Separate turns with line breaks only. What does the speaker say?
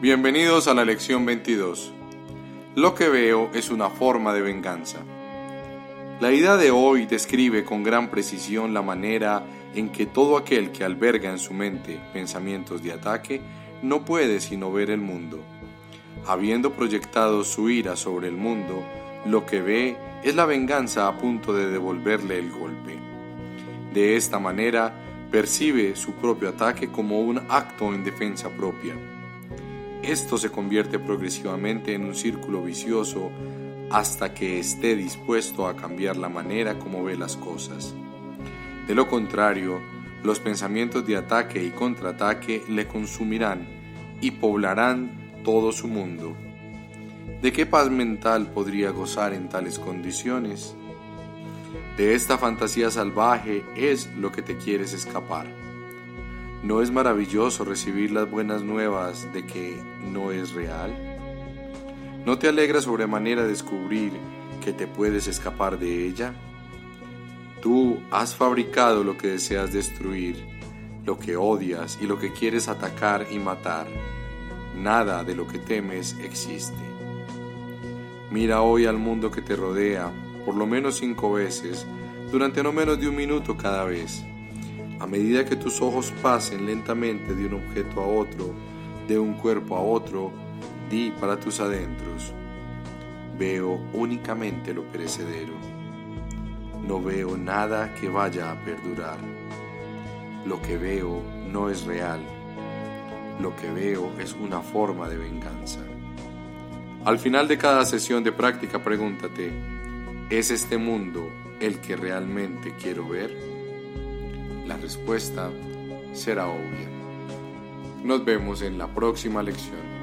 Bienvenidos a la lección 22. Lo que veo es una forma de venganza. La idea de hoy describe con gran precisión la manera en que todo aquel que alberga en su mente pensamientos de ataque no puede sino ver el mundo. Habiendo proyectado su ira sobre el mundo, lo que ve es la venganza a punto de devolverle el golpe. De esta manera, percibe su propio ataque como un acto en defensa propia esto se convierte progresivamente en un círculo vicioso hasta que esté dispuesto a cambiar la manera como ve las cosas. De lo contrario, los pensamientos de ataque y contraataque le consumirán y poblarán todo su mundo. ¿De qué paz mental podría gozar en tales condiciones? De esta fantasía salvaje es lo que te quieres escapar. ¿No es maravilloso recibir las buenas nuevas de que no es real? ¿No te alegra sobremanera descubrir que te puedes escapar de ella? Tú has fabricado lo que deseas destruir, lo que odias y lo que quieres atacar y matar. Nada de lo que temes existe. Mira hoy al mundo que te rodea por lo menos cinco veces durante no menos de un minuto cada vez a medida que tus ojos pasen lentamente de un objeto a otro, de un cuerpo a otro, di para tus adentros, veo únicamente lo perecedero. No veo nada que vaya a perdurar. Lo que veo no es real. Lo que veo es una forma de venganza. Al final de cada sesión de práctica pregúntate, ¿es este mundo el que realmente quiero ver? La respuesta será obvia. Nos vemos en la próxima lección.